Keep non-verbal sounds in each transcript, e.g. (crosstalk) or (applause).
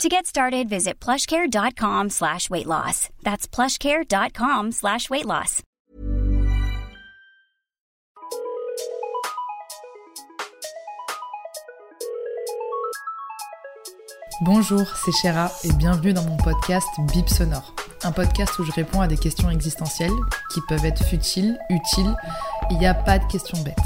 To get started, visit plushcare.com slash weight loss. That's plushcare.com slash weight loss. Bonjour, c'est Chéra et bienvenue dans mon podcast Bip Sonore. Un podcast où je réponds à des questions existentielles qui peuvent être futiles, utiles. Il n'y a pas de questions bêtes.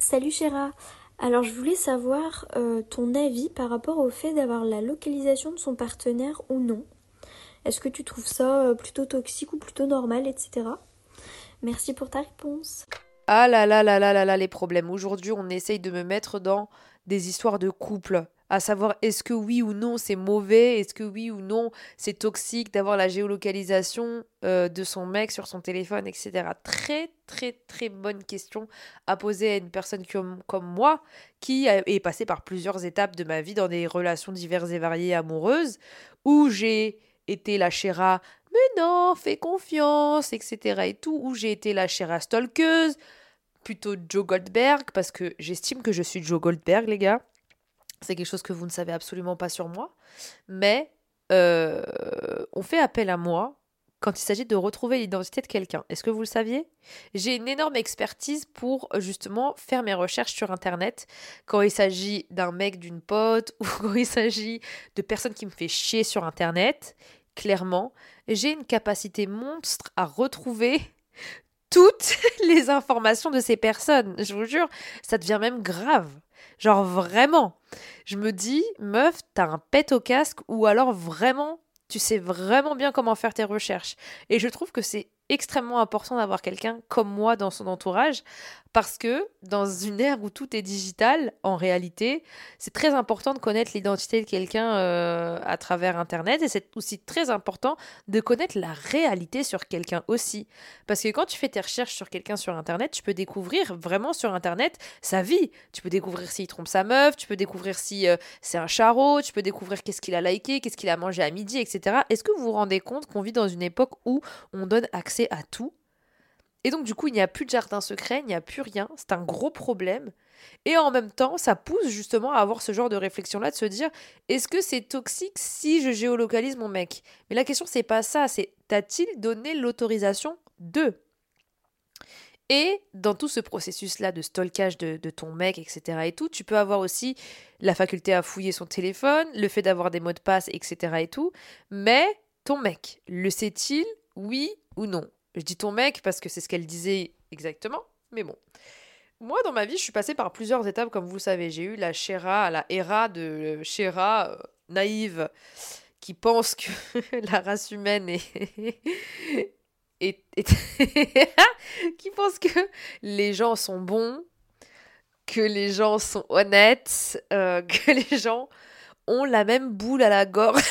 Salut Chéra, alors je voulais savoir euh, ton avis par rapport au fait d'avoir la localisation de son partenaire ou non. Est-ce que tu trouves ça euh, plutôt toxique ou plutôt normal, etc. Merci pour ta réponse. Ah là là là là là là les problèmes. Aujourd'hui, on essaye de me mettre dans des histoires de couple. À savoir, est-ce que oui ou non c'est mauvais? Est-ce que oui ou non c'est toxique d'avoir la géolocalisation euh, de son mec sur son téléphone, etc. Très, très, très bonne question à poser à une personne comme, moi qui est passée par plusieurs étapes de ma vie dans des relations diverses et variées amoureuses où j'ai été la chéra mais non, fais confiance, etc. et tout, où j'ai été la chéra stalkeuse, plutôt Joe Goldberg, parce que j'estime que je suis Joe Goldberg, les gars. C'est quelque chose que vous ne savez absolument pas sur moi. Mais euh, on fait appel à moi quand il s'agit de retrouver l'identité de quelqu'un. Est-ce que vous le saviez? J'ai une énorme expertise pour justement faire mes recherches sur Internet quand il s'agit d'un mec, d'une pote, (laughs) ou quand il s'agit de personnes qui me fait chier sur Internet clairement, j'ai une capacité monstre à retrouver (laughs) toutes (laughs) les informations de ces personnes. Je vous jure, ça devient même grave. Genre vraiment. Je me dis, meuf, t'as un pet au casque ou alors vraiment, tu sais vraiment bien comment faire tes recherches. Et je trouve que c'est extrêmement important d'avoir quelqu'un comme moi dans son entourage parce que dans une ère où tout est digital, en réalité, c'est très important de connaître l'identité de quelqu'un euh, à travers Internet et c'est aussi très important de connaître la réalité sur quelqu'un aussi. Parce que quand tu fais tes recherches sur quelqu'un sur Internet, tu peux découvrir vraiment sur Internet sa vie. Tu peux découvrir s'il trompe sa meuf, tu peux découvrir si euh, c'est un charreau, tu peux découvrir qu'est-ce qu'il a liké, qu'est-ce qu'il a mangé à midi, etc. Est-ce que vous vous rendez compte qu'on vit dans une époque où on donne accès à tout et donc, du coup, il n'y a plus de jardin secret, il n'y a plus rien. C'est un gros problème. Et en même temps, ça pousse justement à avoir ce genre de réflexion-là, de se dire est-ce que c'est toxique si je géolocalise mon mec? Mais la question, c'est pas ça, c'est t'as-t-il donné l'autorisation de? Et dans tout ce processus-là de stalkage de, ton mec, etc. et tout, tu peux avoir aussi la faculté à fouiller son téléphone, le fait d'avoir des mots de passe, etc. et tout. Mais ton mec, le sait-il, oui ou non je dis ton mec parce que c'est ce qu'elle disait exactement, mais bon. Moi, dans ma vie, je suis passée par plusieurs étapes, comme vous savez. J'ai eu la Chéra, la Héra de Chéra euh, naïve qui pense que la race humaine est. qui pense que les gens sont bons, que les gens sont honnêtes, euh, que les gens ont la même boule à la gorge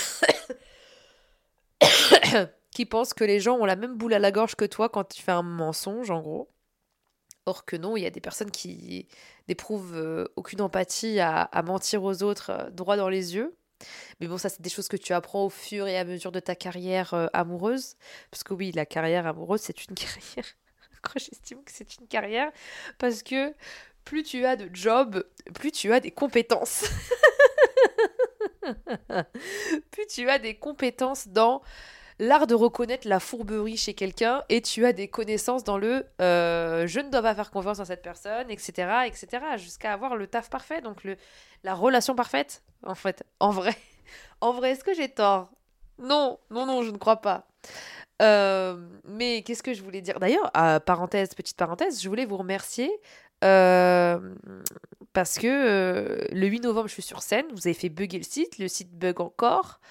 qui pensent que les gens ont la même boule à la gorge que toi quand tu fais un mensonge, en gros. Or que non, il y a des personnes qui n'éprouvent euh, aucune empathie à, mentir aux autres euh, droit dans les yeux. Mais bon, ça, c'est des choses que tu apprends au fur et à mesure de ta carrière euh, amoureuse. Parce que oui, la carrière amoureuse, c'est une (laughs) carrière. J'estime que c'est une carrière. Parce que plus tu as de job, plus tu as des compétences. (laughs) plus tu as des compétences dans l'art de reconnaître la fourberie chez quelqu'un et tu as des connaissances dans le euh, je ne dois pas faire confiance à cette personne, etc., etc., jusqu'à avoir le taf parfait, donc le, la relation parfaite, en fait. En vrai, (laughs) en vrai, est-ce que j'ai tort? Non, non, non, je ne crois pas. Euh, mais qu'est-ce que je voulais dire? D'ailleurs, parenthèse, petite parenthèse, je voulais vous remercier Euh, parce que euh, le 8 novembre, je suis sur scène. Vous avez fait bugger le site. Le site bug encore.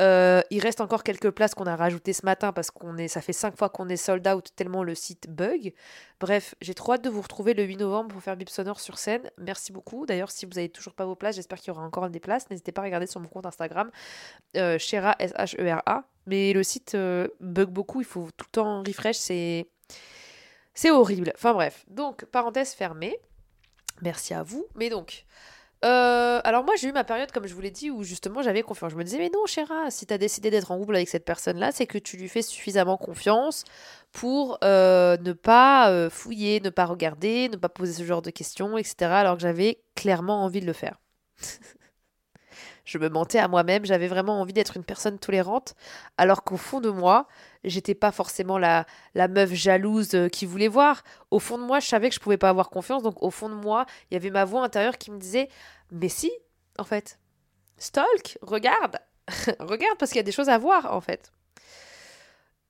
Euh, il reste encore quelques places qu'on a rajoutées ce matin parce qu'on est, ça fait 5 fois qu'on est sold out tellement le site bug. Bref, j'ai trop hâte de vous retrouver le 8 novembre pour faire Bip Sonore sur scène. Merci beaucoup. D'ailleurs, si vous n'avez toujours pas vos places, j'espère qu'il y aura encore des places. N'hésitez pas à regarder sur mon compte Instagram, euh, Shera, S-H-E-R-A. Mais le site bug beaucoup. Il faut tout le temps refresh. C'est c'est horrible. Enfin bref. Donc, parenthèse fermée. Merci à vous. Mais donc, euh, alors moi j'ai eu ma période, comme je vous l'ai dit, où justement j'avais confiance. Je me disais, mais non, Chéra, si tu as décidé d'être en couple avec cette personne-là, c'est que tu lui fais suffisamment confiance pour euh, ne pas euh, fouiller, ne pas regarder, ne pas poser ce genre de questions, etc. Alors que j'avais clairement envie de le faire. (laughs) je me mentais à moi-même, j'avais vraiment envie d'être une personne tolérante, alors qu'au fond de moi, j'étais pas forcément la, meuf jalouse euh, qui voulait voir. Au fond de moi, je savais que je pouvais pas avoir confiance, donc au fond de moi, il y avait ma voix intérieure qui me disait Mais si, en fait, stalk, regarde, (laughs) regarde, parce qu'il y a des choses à voir, en fait.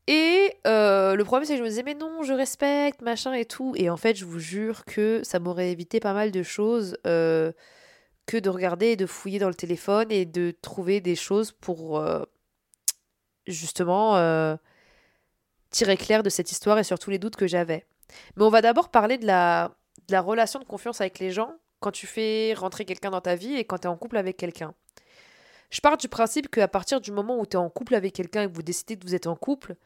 Et euh, le problème, c'est que je me disais, mais non, je respecte, machin et tout. Et en fait, je vous jure que ça m'aurait évité pas mal de choses. Euh, que de regarder et de fouiller dans le téléphone et de trouver des choses pour justement tirer clair de cette histoire et sur tous les doutes que j'avais. Mais on va d'abord parler de la, de la relation de confiance avec les gens quand tu fais rentrer quelqu'un dans ta vie et quand tu es en couple avec quelqu'un. Je pars du principe qu'à partir du moment où tu es en couple avec quelqu'un et que vous décidez que vous êtes en couple,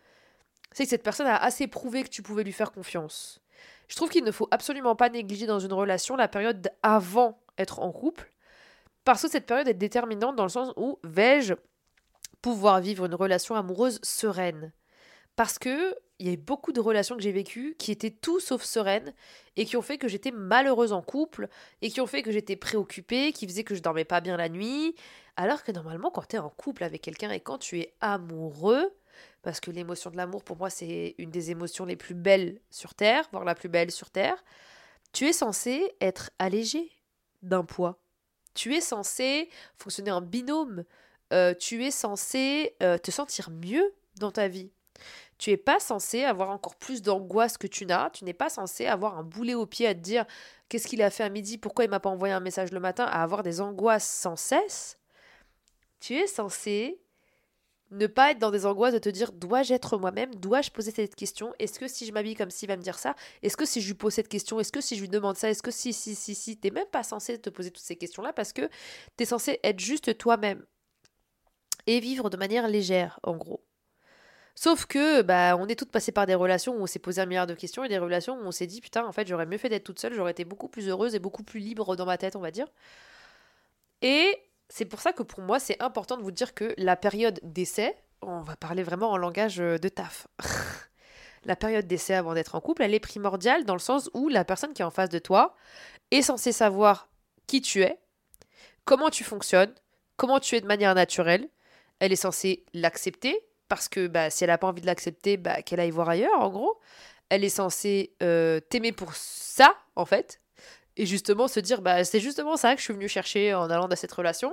c'est que cette personne a assez prouvé que tu pouvais lui faire confiance. Je trouve qu'il ne faut absolument pas négliger dans une relation la période avant être en couple parce que cette période est déterminante dans le sens où vais-je pouvoir vivre une relation amoureuse sereine? Parce que il y a beaucoup de relations que j'ai vécues qui étaient tout sauf sereines et qui ont fait que j'étais malheureuse en couple et qui ont fait que j'étais préoccupée, qui faisaient que je dormais pas bien la nuit. Alors que normalement, quand tu es en couple avec quelqu'un et quand tu es amoureux, parce que l'émotion de l'amour pour moi c'est une des émotions les plus belles sur Terre, voire la plus belle sur Terre, tu es censé être allégé d'un poids. Tu es censé fonctionner en binôme. Euh, tu es censé euh, te sentir mieux dans ta vie. Tu n'es pas censé avoir encore plus d'angoisse que tu n'as. Tu n'es pas censé avoir un boulet au pied à te dire qu'est-ce qu'il a fait à midi, pourquoi il m'a pas envoyé un message le matin, à avoir des angoisses sans cesse. Tu es censé ne pas être dans des angoisses de te dire dois-je être moi-même? Dois-je poser cette question? Est-ce que si je m'habille comme si il va me dire ça? Est-ce que si je lui pose cette question? Est-ce que si je lui demande ça? Est-ce que si, si, si, si? T'es même pas censé te poser toutes ces questions-là parce que t'es censé être juste toi-même et vivre de manière légère, en gros. Sauf que, bah, on est toutes passées par des relations où on s'est posé un milliard de questions et des relations où on s'est dit, putain, en fait, j'aurais mieux fait d'être toute seule, j'aurais été beaucoup plus heureuse et beaucoup plus libre dans ma tête, on va dire. Et c'est pour ça que pour moi, c'est important de vous dire que la période d'essai, on va parler vraiment en langage euh, de taf. (laughs) la période d'essai avant d'être en couple, elle est primordiale dans le sens où la personne qui est en face de toi est censée savoir qui tu es, comment tu fonctionnes, comment tu es de manière naturelle. Elle est censée l'accepter parce que bah, si elle n'a pas envie de l'accepter, bah, qu'elle aille voir ailleurs, en gros. Elle est censée euh, t'aimer pour ça, en fait, et justement se dire bah c'est justement ça que je suis venue chercher en allant dans cette relation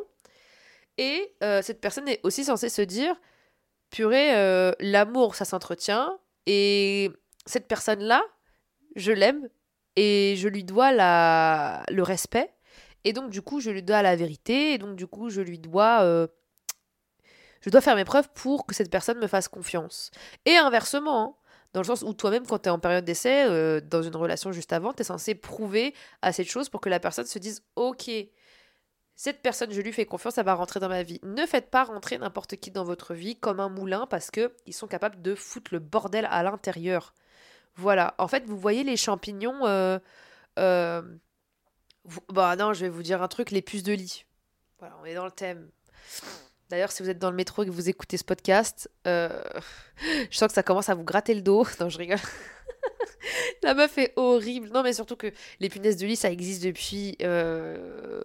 et euh, cette personne est aussi censée se dire purée euh, l'amour ça s'entretient et cette personne là je l'aime et je lui dois la le respect et donc du coup je lui dois la vérité et donc du coup je lui dois je dois faire mes preuves pour que cette personne me fasse confiance et inversement dans le sens où toi-même, quand tu es en période d'essai, euh, dans une relation juste avant, tu es censé prouver à cette chose pour que la personne se dise Ok, cette personne, je lui fais confiance, elle va rentrer dans ma vie. Ne faites pas rentrer n'importe qui dans votre vie comme un moulin parce qu'ils sont capables de foutre le bordel à l'intérieur. Voilà. En fait, vous voyez les champignons. Euh, euh, bah non, je vais vous dire un truc les puces de lit. Voilà, on est dans le thème. D'ailleurs, si vous êtes dans le métro et que vous écoutez ce podcast, euh, (laughs) je sens que ça commence à vous gratter le dos. (laughs) Non, je rigole. (laughs) La meuf est horrible. Non, mais surtout que les punaises de lit, ça existe depuis. Euh,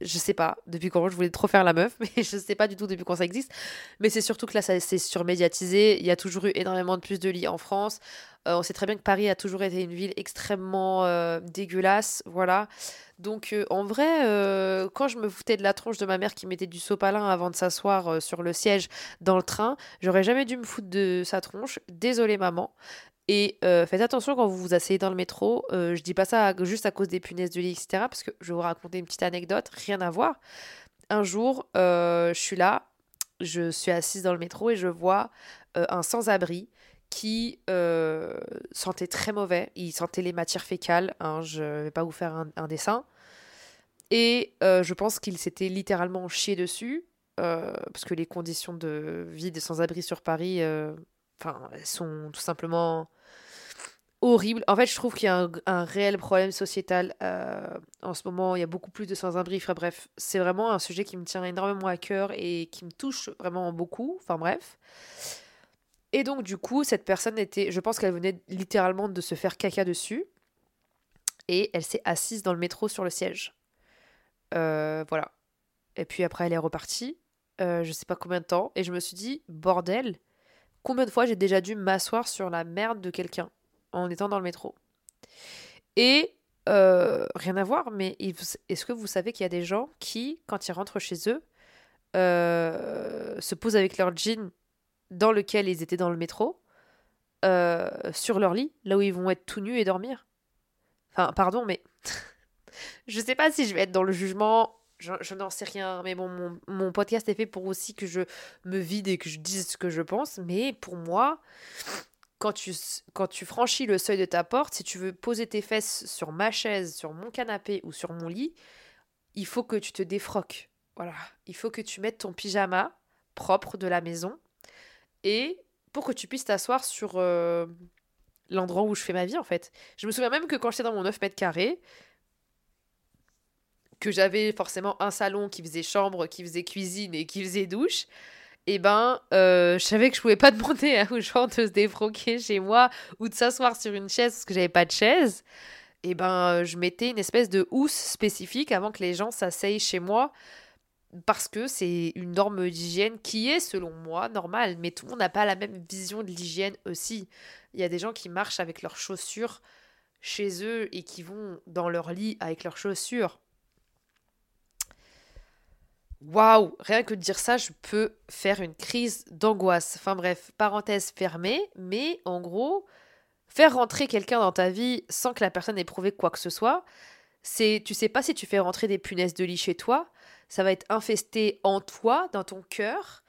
je sais pas depuis quand je voulais trop faire la meuf, mais je sais pas du tout depuis quand ça existe. Mais c'est surtout que là, ça c'est surmédiatisé. Il y a toujours eu énormément de puces de lit en France. Euh, on sait très bien que Paris a toujours été une ville extrêmement euh, dégueulasse. Voilà. Donc, euh, en vrai, quand je me foutais de la tronche de ma mère qui mettait du sopalin avant de s'asseoir sur le siège dans le train, j'aurais jamais dû me foutre de sa tronche. Désolée, maman. Et faites attention quand vous vous asseyez dans le métro. Je dis pas ça juste à cause des punaises de lit, etc. Parce que je vais vous raconter une petite anecdote, rien à voir. Un jour, je suis là, je suis assise dans le métro et je vois un sans-abri qui sentait très mauvais. Il sentait les matières fécales. Hein, je vais pas vous faire un, dessin. Et je pense qu'il s'était littéralement chié dessus. parce que les conditions de vie des sans-abri sur Paris enfin, sont tout simplement horribles. En fait, je trouve qu'il y a un, réel problème sociétal euh, en ce moment. Il y a beaucoup plus de sans-abri. bref, c'est vraiment un sujet qui me tient énormément à cœur et qui me touche vraiment beaucoup. Enfin, bref. Et donc, du coup, cette personne était, je pense qu'elle venait littéralement de se faire caca dessus. Et elle s'est assise dans le métro sur le siège. Euh, voilà. Et puis après, elle est repartie. Euh, je sais pas combien de temps. Et je me suis dit, bordel, Combien de fois j'ai déjà dû m'asseoir sur la merde de quelqu'un en étant dans le métro? Et euh, rien à voir, mais est-ce que vous savez qu'il y a des gens qui, quand ils rentrent chez eux, euh, se posent avec leur jean dans lequel ils étaient dans le métro, euh, sur leur lit, là où ils vont être tout nus et dormir Enfin, pardon, mais (laughs) je sais pas si je vais être dans le jugement je, n'en sais rien, mais bon, mon, podcast est fait pour aussi que je me vide et que je dise ce que je pense. Mais pour moi, quand tu franchis le seuil de ta porte, si tu veux poser tes fesses sur ma chaise, sur mon canapé ou sur mon lit, il faut que tu te défroques. Voilà. Il faut que tu mettes ton pyjama propre de la maison et pour que tu puisses t'asseoir sur euh, l'endroit où je fais ma vie en fait. Je me souviens même que quand j'étais dans mon 9 mètres carrés, que j'avais forcément un salon qui faisait chambre, qui faisait cuisine et qui faisait douche, et eh ben, euh, je savais que je pouvais pas (laughs) demander aux gens de se défroquer chez moi ou de s'asseoir sur une chaise parce que j'avais pas de chaise. Et eh ben, je mettais une espèce de housse spécifique avant que les gens s'asseyent chez moi parce que c'est une norme d'hygiène qui est, selon moi, normale. Mais tout le monde n'a pas la même vision de l'hygiène aussi. Il y a des gens qui marchent avec leurs chaussures chez eux et qui vont dans leur lit avec leurs chaussures. Waouh, rien que de dire ça, je peux faire une crise d'angoisse. Enfin bref, parenthèse fermée, mais en gros, faire rentrer quelqu'un dans ta vie sans que la personne ait prouvé quoi que ce soit, c'est tu sais pas si tu fais rentrer des punaises de lit chez toi, ça va être infesté en toi, dans ton cœur,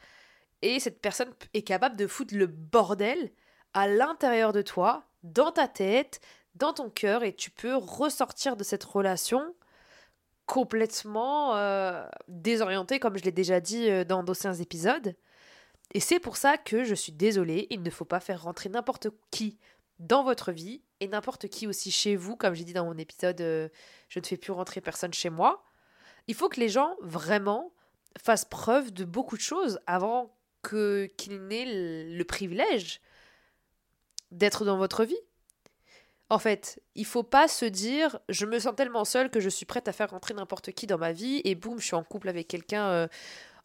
et cette personne est capable de foutre le bordel à l'intérieur de toi, dans ta tête, dans ton cœur, et tu peux ressortir de cette relation complètement euh, désorienté, comme je l'ai déjà dit euh, dans d'anciens épisodes. Et c'est pour ça que je suis désolée, il ne faut pas faire rentrer n'importe qui dans votre vie et n'importe qui aussi chez vous, comme j'ai dit dans mon épisode euh, Je ne fais plus rentrer personne chez moi. Il faut que les gens vraiment fassent preuve de beaucoup de choses avant que qu'ils n'aient le privilège d'être dans votre vie. En fait, il faut pas se dire je me sens tellement seule que je suis prête à faire rentrer n'importe qui dans ma vie et boum, je suis en couple avec quelqu'un euh,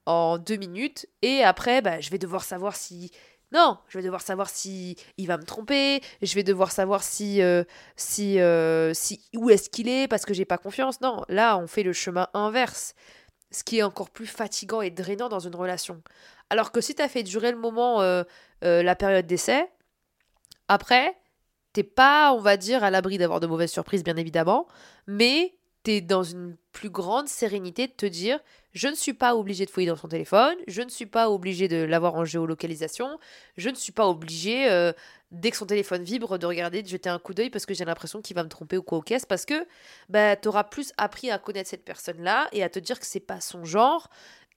en deux minutes et après, bah, je vais devoir savoir si non, je vais devoir savoir si il va me tromper, je vais devoir savoir si euh, si euh, si où est-ce qu'il est parce que j'ai pas confiance. Non, là, on fait le chemin inverse, ce qui est encore plus fatigant et drainant dans une relation. Alors que si tu as fait durer le moment la période d'essai, après, t'es pas, on va dire, à l'abri d'avoir de mauvaises surprises, bien évidemment, mais t'es dans une plus grande sérénité de te dire je ne suis pas obligé de fouiller dans son téléphone, je ne suis pas obligé de l'avoir en géolocalisation, je ne suis pas obligé, euh, dès que son téléphone vibre, de regarder, de jeter un coup d'œil parce que j'ai l'impression qu'il va me tromper ou quoi au caisse, parce que bah, tu auras plus appris à connaître cette personne-là et à te dire que c'est pas son genre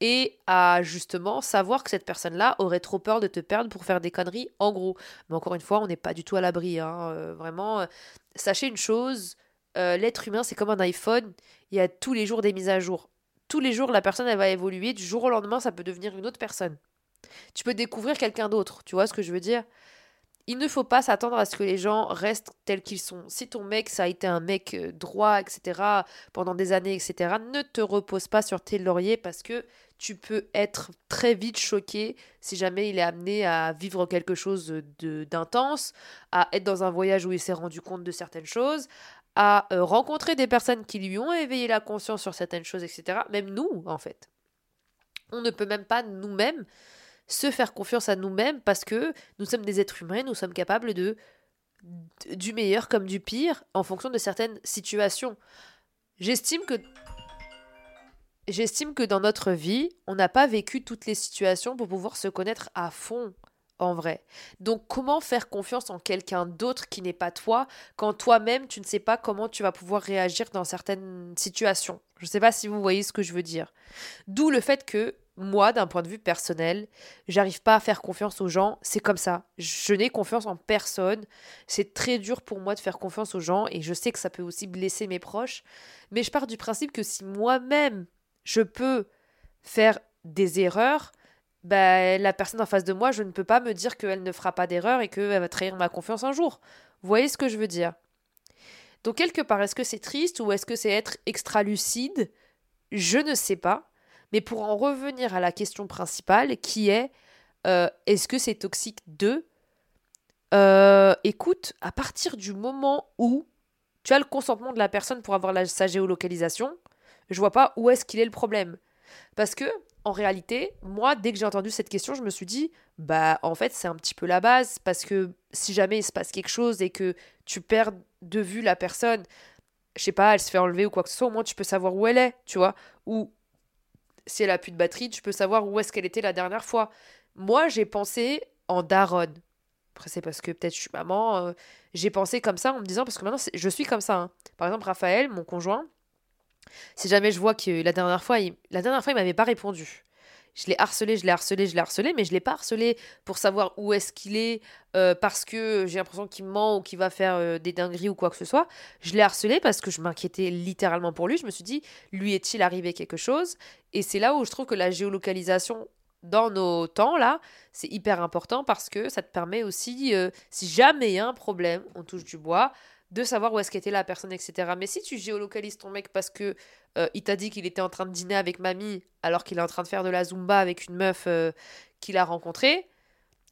et à justement savoir que cette personne-là aurait trop peur de te perdre pour faire des conneries, en gros. Mais encore une fois, on n'est pas du tout à l'abri. Hein. Euh, vraiment, euh, sachez une chose, euh, l'être humain, c'est comme un iPhone, il y a tous les jours des mises à jour. Tous les jours, la personne, elle va évoluer. Du jour au lendemain, ça peut devenir une autre personne. Tu peux découvrir quelqu'un d'autre, tu vois ce que je veux dire? Il ne faut pas s'attendre à ce que les gens restent tels qu'ils sont. Si ton mec, ça a été un mec droit, etc., pendant des années, etc., ne te repose pas sur tes lauriers parce que tu peux être très vite choqué si jamais il est amené à vivre quelque chose d'intense, à être dans un voyage où il s'est rendu compte de certaines choses, à euh, rencontrer des personnes qui lui ont éveillé la conscience sur certaines choses, etc. Même nous, en fait. On ne peut même pas nous-mêmes se faire confiance à nous-mêmes parce que nous sommes des êtres humains, nous sommes capables de du meilleur comme du pire en fonction de certaines situations. J'estime que j'estime que dans notre vie, on n'a pas vécu toutes les situations pour pouvoir se connaître à fond en vrai. Donc comment faire confiance en quelqu'un d'autre qui n'est pas toi quand toi-même tu ne sais pas comment tu vas pouvoir réagir dans certaines situations? Je ne sais pas si vous voyez ce que je veux dire. D'où le fait que moi, d'un point de vue personnel, j'arrive pas à faire confiance aux gens. C'est comme ça. Je n'ai confiance en personne. C'est très dur pour moi de faire confiance aux gens et je sais que ça peut aussi blesser mes proches. Mais je pars du principe que si moi-même je peux faire des erreurs, bah, la personne en face de moi, je ne peux pas me dire qu'elle ne fera pas d'erreur et qu'elle va trahir ma confiance un jour. Vous voyez ce que je veux dire? Donc quelque part, est-ce que c'est triste ou est-ce que c'est être extra lucide? Je ne sais pas. Mais pour en revenir à la question principale, qui est euh, est-ce que c'est toxique de euh, Écoute, à partir du moment où tu as le consentement de la personne pour avoir la, sa géolocalisation, je vois pas où est-ce qu'il est le problème. Parce que, en réalité, moi, dès que j'ai entendu cette question, je me suis dit, bah, en fait, c'est un petit peu la base, parce que si jamais il se passe quelque chose et que tu perds de vue la personne, je sais pas, elle se fait enlever ou quoi que ce soit, au moins tu peux savoir où elle est, tu vois. Ou si elle a plus de batterie, tu peux savoir où est-ce qu'elle était la dernière fois. Moi, j'ai pensé en daronne. Après, c'est parce que peut-être je suis maman. Euh, j'ai pensé comme ça en me disant, parce que maintenant, je suis comme ça. Hein. Par exemple, Raphaël, mon conjoint, si jamais je vois que la dernière fois, il, la dernière fois, il m'avait pas répondu. Je l'ai harcelé, je l'ai harcelé, je l'ai harcelé, mais je l'ai pas harcelé pour savoir où est-ce qu'il est, euh, parce que j'ai l'impression qu'il ment ou qu'il va faire euh, des dingueries ou quoi que ce soit. Je l'ai harcelé parce que je m'inquiétais littéralement pour lui. Je me suis dit, lui est-il arrivé quelque chose? Et c'est là où je trouve que la géolocalisation dans nos temps là, c'est hyper important parce que ça te permet aussi, euh, si jamais il y a un problème, on touche du bois, de savoir où est-ce qu'était la personne, etc. Mais si tu géolocalises ton mec parce que euh, il t'a dit qu'il était en train de dîner avec mamie alors qu'il est en train de faire de la zumba avec une meuf euh, qu'il a rencontrée,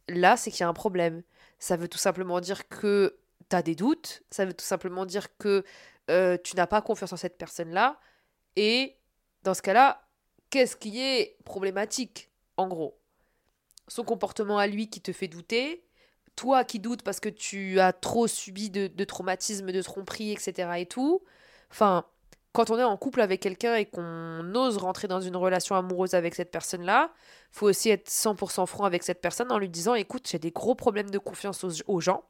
là c'est qu'il y a un problème. Ça veut tout simplement dire que tu as des doutes, ça veut tout simplement dire que euh, tu n'as pas confiance en cette personne-là. Et dans ce cas-là, qu'est-ce qui est problématique, en gros? Son comportement à lui qui te fait douter, toi qui doutes parce que tu as trop subi de, traumatismes, de tromperies, etc. et tout. Enfin, quand on est en couple avec quelqu'un et qu'on ose rentrer dans une relation amoureuse avec cette personne-là, faut aussi être 100% franc avec cette personne en lui disant écoute, j'ai des gros problèmes de confiance aux, gens.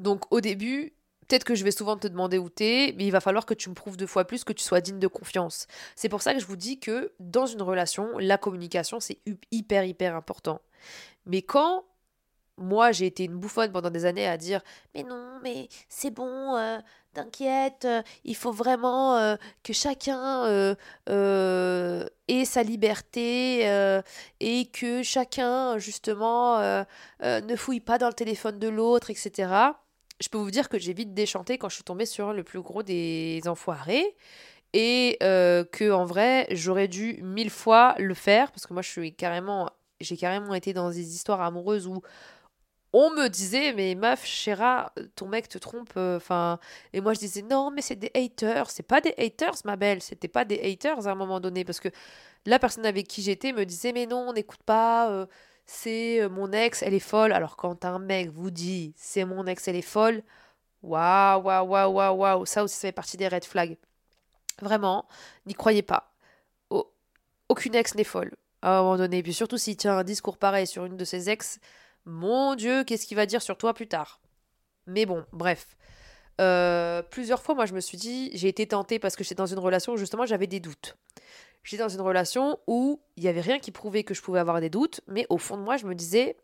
Donc au début, peut-être que je vais souvent te demander où t'es, mais il va falloir que tu me prouves deux fois plus que tu sois digne de confiance. C'est pour ça que je vous dis que dans une relation, la communication, c'est hyper, hyper important. Mais quand moi, j'ai été une bouffonne pendant des années à dire Mais non, mais c'est bon, euh, t'inquiète, euh, il faut vraiment euh, que chacun ait sa liberté et que chacun, justement, ne fouille pas dans le téléphone de l'autre, etc. Je peux vous dire que j'ai vite déchanté quand je suis tombée sur le plus gros des enfoirés et que en vrai, j'aurais dû mille fois le faire parce que moi, je suis carrément. J'ai carrément été dans des histoires amoureuses où on me disait mais meuf Chéra ton mec te trompe euh, enfin et moi je disais non mais c'est des haters. C'est pas des haters ma belle. C'était pas des haters à un moment donné parce que la personne avec qui j'étais me disait mais non n'écoute pas euh, c'est euh, mon ex elle est folle. Alors quand un mec vous dit c'est mon ex elle est folle waouh waouh waouh waouh waouh. Ça aussi ça fait partie des red flags. Vraiment n'y croyez pas. Aucune ex n'est folle à un moment donné. Puis surtout s'il tient un discours pareil sur une de ses ex mon Dieu, qu'est-ce qu'il va dire sur toi plus tard? Mais bon, bref. Euh, plusieurs fois, moi, je me suis dit, j'ai été tentée parce que j'étais dans une relation où justement j'avais des doutes. J'étais dans une relation où il n'y avait rien qui prouvait que je pouvais avoir des doutes, mais au fond de moi, je me disais,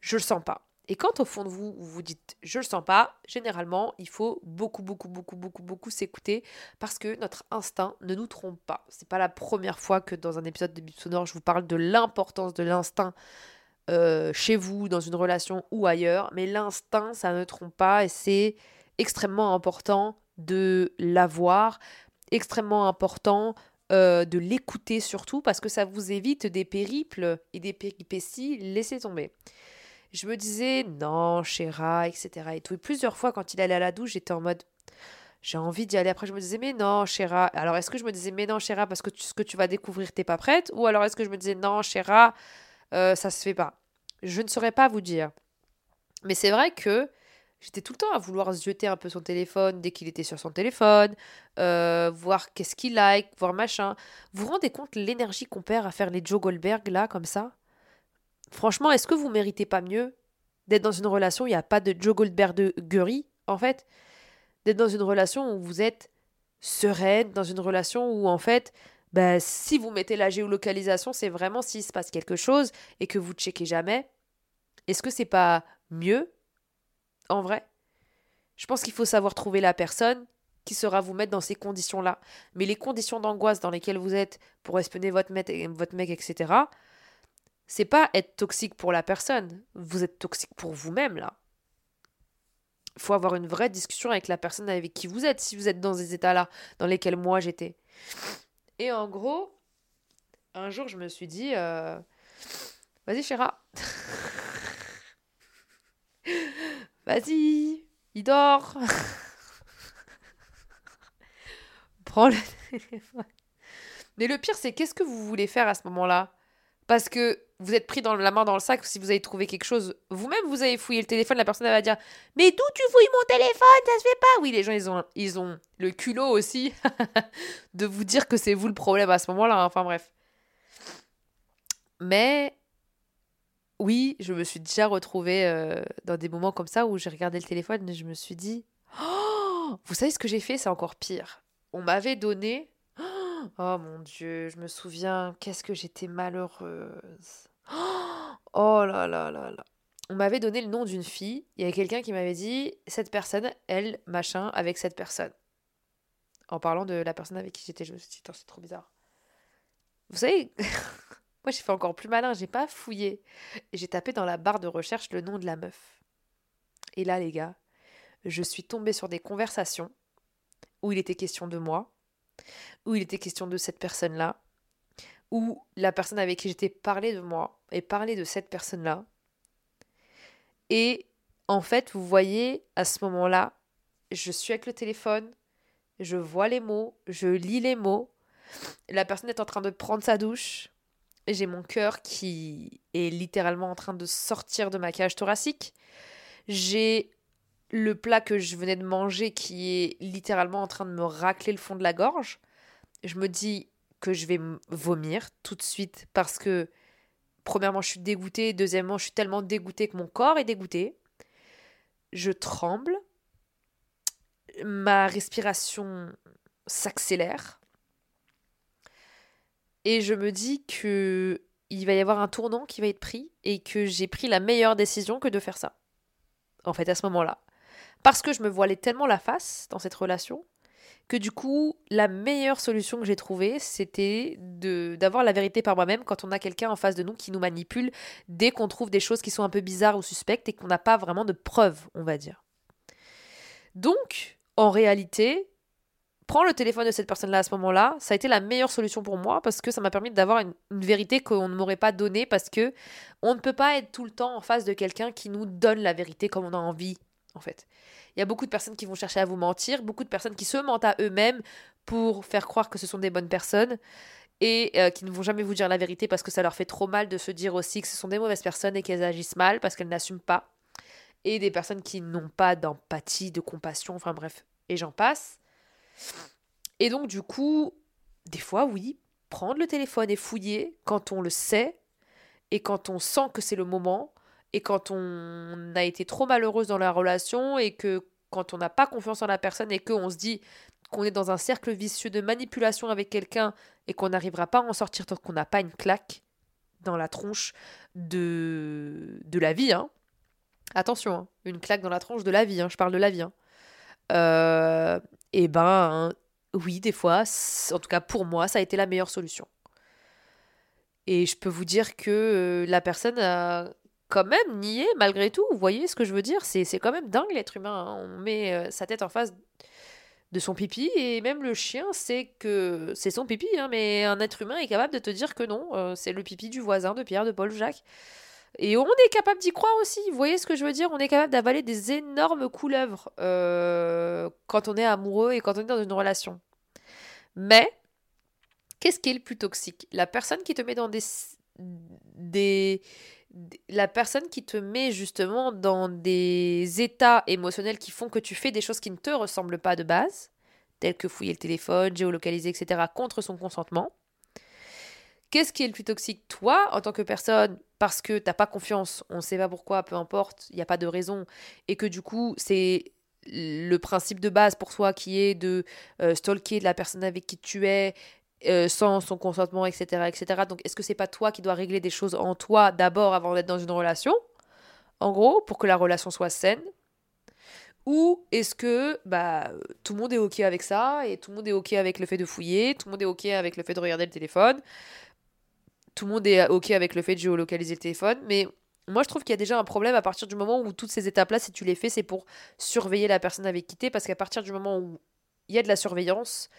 je le sens pas. Et quand au fond de vous, vous vous dites je le sens pas, généralement, il faut beaucoup, beaucoup, beaucoup, beaucoup, beaucoup s'écouter parce que notre instinct ne nous trompe pas. C'est pas la première fois que dans un épisode de Bip Sonore, je vous parle de l'importance de l'instinct euh, chez vous, dans une relation ou ailleurs, mais l'instinct, ça ne trompe pas et c'est extrêmement important de l'avoir, extrêmement important euh, de l'écouter surtout parce que ça vous évite des périples et des péripéties, laissez tomber. Je me disais non, chéra, etc. Et plusieurs fois, quand il allait à la douche, j'étais en mode j'ai envie d'y aller. Après, je me disais, mais non, chéra. Alors, est-ce que je me disais, mais non, chéra, parce que ce que tu vas découvrir, t'es pas prête? Ou alors, est-ce que je me disais, non, chéra, euh, ça se fait pas. Je ne saurais pas vous dire. Mais c'est vrai que J'étais tout le temps à vouloir jeter un peu son téléphone dès qu'il était sur son téléphone, euh, voir qu'est-ce qu'il like, voir machin. Vous vous rendez compte l'énergie qu'on perd à faire les Joe Goldberg là, comme ça? Franchement, est-ce que vous méritez pas mieux d'être dans une relation où il n'y a pas de Joe Goldberg de guerie, en fait? D'être dans une relation où vous êtes sereine, dans une relation où, en fait, bah, si vous mettez la géolocalisation, c'est vraiment s'il se passe quelque chose et que vous ne checkez jamais. Est-ce que c'est pas mieux en vrai? Je pense qu'il faut savoir trouver la personne qui sera vous mettre dans ces conditions-là. Mais les conditions d'angoisse dans lesquelles vous êtes pour espionner votre mec, votre mec etc., c'est pas être toxique pour la personne. Vous êtes toxique pour vous-même, là. Il faut avoir une vraie discussion avec la personne avec qui vous êtes, si vous êtes dans ces états-là, dans lesquels moi j'étais. Et en gros, un jour, je me suis dit, euh, vas-y, Chéra. (laughs) Vas-y, il dort. (laughs) Prends le téléphone. Mais le pire, c'est qu'est-ce que vous voulez faire à ce moment-là? Parce que vous êtes pris dans la main dans le sac si vous avez trouvé quelque chose. Vous-même, vous avez fouillé le téléphone, la personne va dire Mais d'où tu fouilles mon téléphone? Ça se fait pas Oui, les gens, ils ont, ils ont le culot aussi (laughs) de vous dire que c'est vous le problème à ce moment-là. Enfin bref. Mais oui, je me suis déjà retrouvée euh, dans des moments comme ça où j'ai regardé le téléphone et je me suis dit oh, Vous savez ce que j'ai fait? C'est encore pire. On m'avait donné. Oh mon Dieu, je me souviens, qu'est-ce que j'étais malheureuse. (gasps) Oh là là là là. On m'avait donné le nom d'une fille. Il y avait quelqu'un qui m'avait dit Cette personne, elle, machin, avec cette personne. En parlant de la personne avec qui j'étais, je me suis dit C'est trop bizarre. Vous savez. (laughs) Moi, j'ai fait encore plus malin, j'ai pas fouillé. J'ai tapé dans la barre de recherche le nom de la meuf. Et là, les gars, je suis tombée sur des conversations où il était question de moi, où il était question de cette personne-là, où la personne avec qui j'étais parlait de moi et parlait de cette personne-là. Et en fait, vous voyez, à ce moment-là, je suis avec le téléphone, je vois les mots, je lis les mots. La personne est en train de prendre sa douche j'ai mon cœur qui est littéralement en train de sortir de ma cage thoracique. J'ai le plat que je venais de manger qui est littéralement en train de me racler le fond de la gorge. Je me dis que je vais vomir tout de suite parce que premièrement je suis dégoûtée, deuxièmement je suis tellement dégoûtée que mon corps est dégoûté. Je tremble, ma respiration s'accélère. Et je me dis que il va y avoir un tournant qui va être pris et que j'ai pris la meilleure décision que de faire ça. En fait, à ce moment-là. Parce que je me voilais tellement la face dans cette relation que du coup, la meilleure solution que j'ai trouvée, c'était d'avoir la vérité par moi-même quand on a quelqu'un en face de nous qui nous manipule dès qu'on trouve des choses qui sont un peu bizarres ou suspectes et qu'on n'a pas vraiment de preuves, on va dire. Donc, en réalité, prends le téléphone de cette personne-là à ce moment-là, ça a été la meilleure solution pour moi parce que ça m'a permis d'avoir une, vérité qu'on ne m'aurait pas donnée parce que on ne peut pas être tout le temps en face de quelqu'un qui nous donne la vérité comme on a envie, en fait. Il y a beaucoup de personnes qui vont chercher à vous mentir, beaucoup de personnes qui se mentent à eux-mêmes pour faire croire que ce sont des bonnes personnes et euh, qui ne vont jamais vous dire la vérité parce que ça leur fait trop mal de se dire aussi que ce sont des mauvaises personnes et qu'elles agissent mal parce qu'elles n'assument pas. Et des personnes qui n'ont pas d'empathie, de compassion, enfin bref, et j'en passe. Et donc, du coup, des fois, oui, prendre le téléphone et fouiller quand on le sait et quand on sent que c'est le moment et quand on a été trop malheureuse dans la relation et que quand on n'a pas confiance en la personne et qu'on se dit qu'on est dans un cercle vicieux de manipulation avec quelqu'un et qu'on n'arrivera pas à en sortir tant qu'on n'a pas une claque dans la tronche de, de la vie. Hein. Attention, hein, une claque dans la tronche de la vie, hein, je parle de la vie. Euh, et eh ben oui, des fois, en tout cas pour moi, ça a été la meilleure solution. Et je peux vous dire que euh, la personne a quand même nié malgré tout. Vous voyez ce que je veux dire C'est quand même dingue l'être humain. Hein. On met euh, sa tête en face de son pipi et même le chien sait que c'est son pipi. Hein, mais un être humain est capable de te dire que non, euh, c'est le pipi du voisin de Pierre, de Paul, Jacques. Et on est capable d'y croire aussi. Vous voyez ce que je veux dire On est capable d'avaler des énormes couleuvres euh, quand on est amoureux et quand on est dans une relation. Mais, qu'est-ce qui est le plus toxique? La personne qui te met dans des, des, la personne qui te met justement dans des états émotionnels qui font que tu fais des choses qui ne te ressemblent pas de base, telles que fouiller le téléphone, géolocaliser, etc., contre son consentement. Qu'est-ce qui est le plus toxique Toi, en tant que personne, parce que t'as pas confiance, on ne sait pas pourquoi, peu importe, il n'y a pas de raison, et que du coup, c'est le principe de base pour toi qui est de euh, stalker la personne avec qui tu es euh, sans son consentement, etc. etc. Donc, est-ce que c'est pas toi qui dois régler des choses en toi d'abord avant d'être dans une relation En gros, pour que la relation soit saine? Ou est-ce que bah, tout le monde est OK avec ça et tout le monde est OK avec le fait de fouiller, tout le monde est OK avec le fait de regarder le téléphone, tout le monde est OK avec le fait de géolocaliser le téléphone, mais moi je trouve qu'il y a déjà un problème à partir du moment où toutes ces étapes-là, si tu les fais, c'est pour surveiller la personne avec qui t'es, parce qu'à partir du moment où il y a de la surveillance,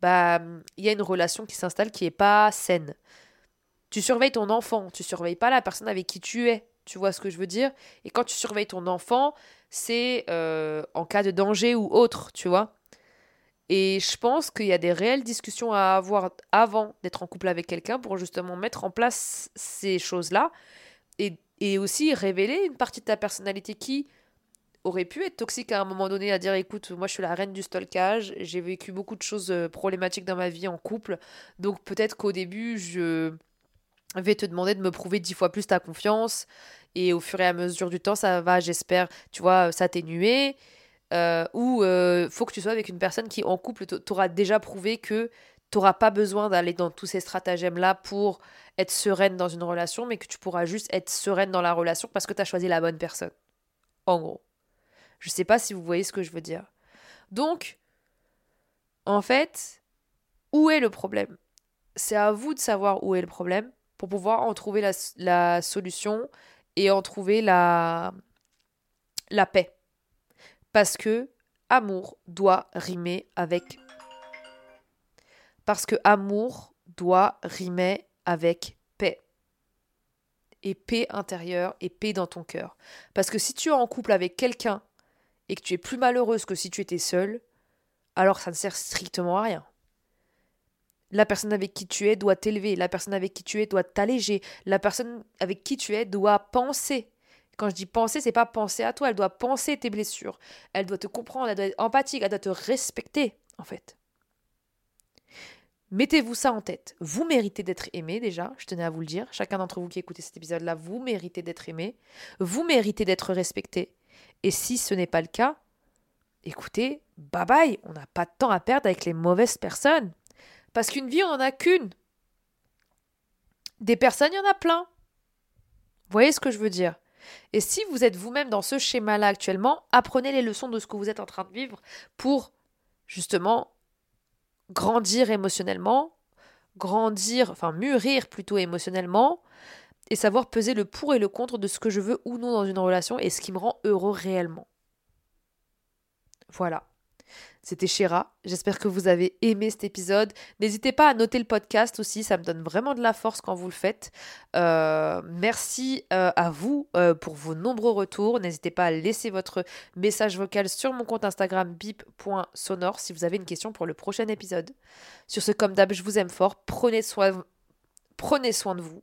bah il y a une relation qui s'installe qui est pas saine. Tu surveilles ton enfant, tu surveilles pas la personne avec qui tu es. Tu vois ce que je veux dire? Et quand tu surveilles ton enfant, c'est euh, en cas de danger ou autre, tu vois? Et je pense qu'il y a des réelles discussions à avoir avant d'être en couple avec quelqu'un pour justement mettre en place ces choses-là et, aussi révéler une partie de ta personnalité qui aurait pu être toxique à un moment donné, à dire écoute, moi je suis la reine du stalkage, j'ai vécu beaucoup de choses euh, problématiques dans ma vie en couple, donc peut-être qu'au début je vais te demander de me prouver dix fois plus ta confiance. Et au fur et à mesure du temps, ça va, j'espère, tu vois, s'atténuer. Euh, ou euh, faut que tu sois avec une personne qui, en couple, t'aura déjà prouvé que t'auras pas besoin d'aller dans tous ces stratagèmes-là pour être sereine dans une relation, mais que tu pourras juste être sereine dans la relation parce que tu as choisi la bonne personne. En gros. Je sais pas si vous voyez ce que je veux dire. Donc, en fait, où est le problème? C'est à vous de savoir où est le problème pour pouvoir en trouver la, solution et en trouver la, la paix. Parce que amour doit rimer avec. Parce que amour doit rimer avec paix. Et paix intérieure et paix dans ton cœur. Parce que si tu es en couple avec quelqu'un et que tu es plus malheureuse que si tu étais seule, alors ça ne sert strictement à rien. La personne avec qui tu es doit t'élever, la personne avec qui tu es doit t'alléger, la personne avec qui tu es doit penser. Quand je dis penser, c'est pas penser à toi, elle doit penser tes blessures. Elle doit te comprendre, elle doit être empathique, elle doit te respecter, en fait. Mettez-vous ça en tête. Vous méritez d'être aimé déjà, je tenais à vous le dire. Chacun d'entre vous qui écoutez cet épisode-là, vous méritez d'être aimé. Vous méritez d'être respecté. Et si ce n'est pas le cas, écoutez, bye bye, on n'a pas de temps à perdre avec les mauvaises personnes. Parce qu'une vie, on n'en a qu'une. Des personnes, il y en a plein. Vous voyez ce que je veux dire? Et si vous êtes vous-même dans ce schéma-là actuellement, apprenez les leçons de ce que vous êtes en train de vivre pour justement grandir émotionnellement, grandir, enfin mûrir plutôt émotionnellement, et savoir peser le pour et le contre de ce que je veux ou non dans une relation et ce qui me rend heureux réellement. Voilà. C'était Chéra. J'espère que vous avez aimé cet épisode. N'hésitez pas à noter le podcast aussi, ça me donne vraiment de la force quand vous le faites. Euh, merci euh, à vous euh, pour vos nombreux retours. N'hésitez pas à laisser votre message vocal sur mon compte Instagram bip.sonore si vous avez une question pour le prochain épisode. Sur ce, comme d'hab, je vous aime fort. Prenez soin, prenez soin de vous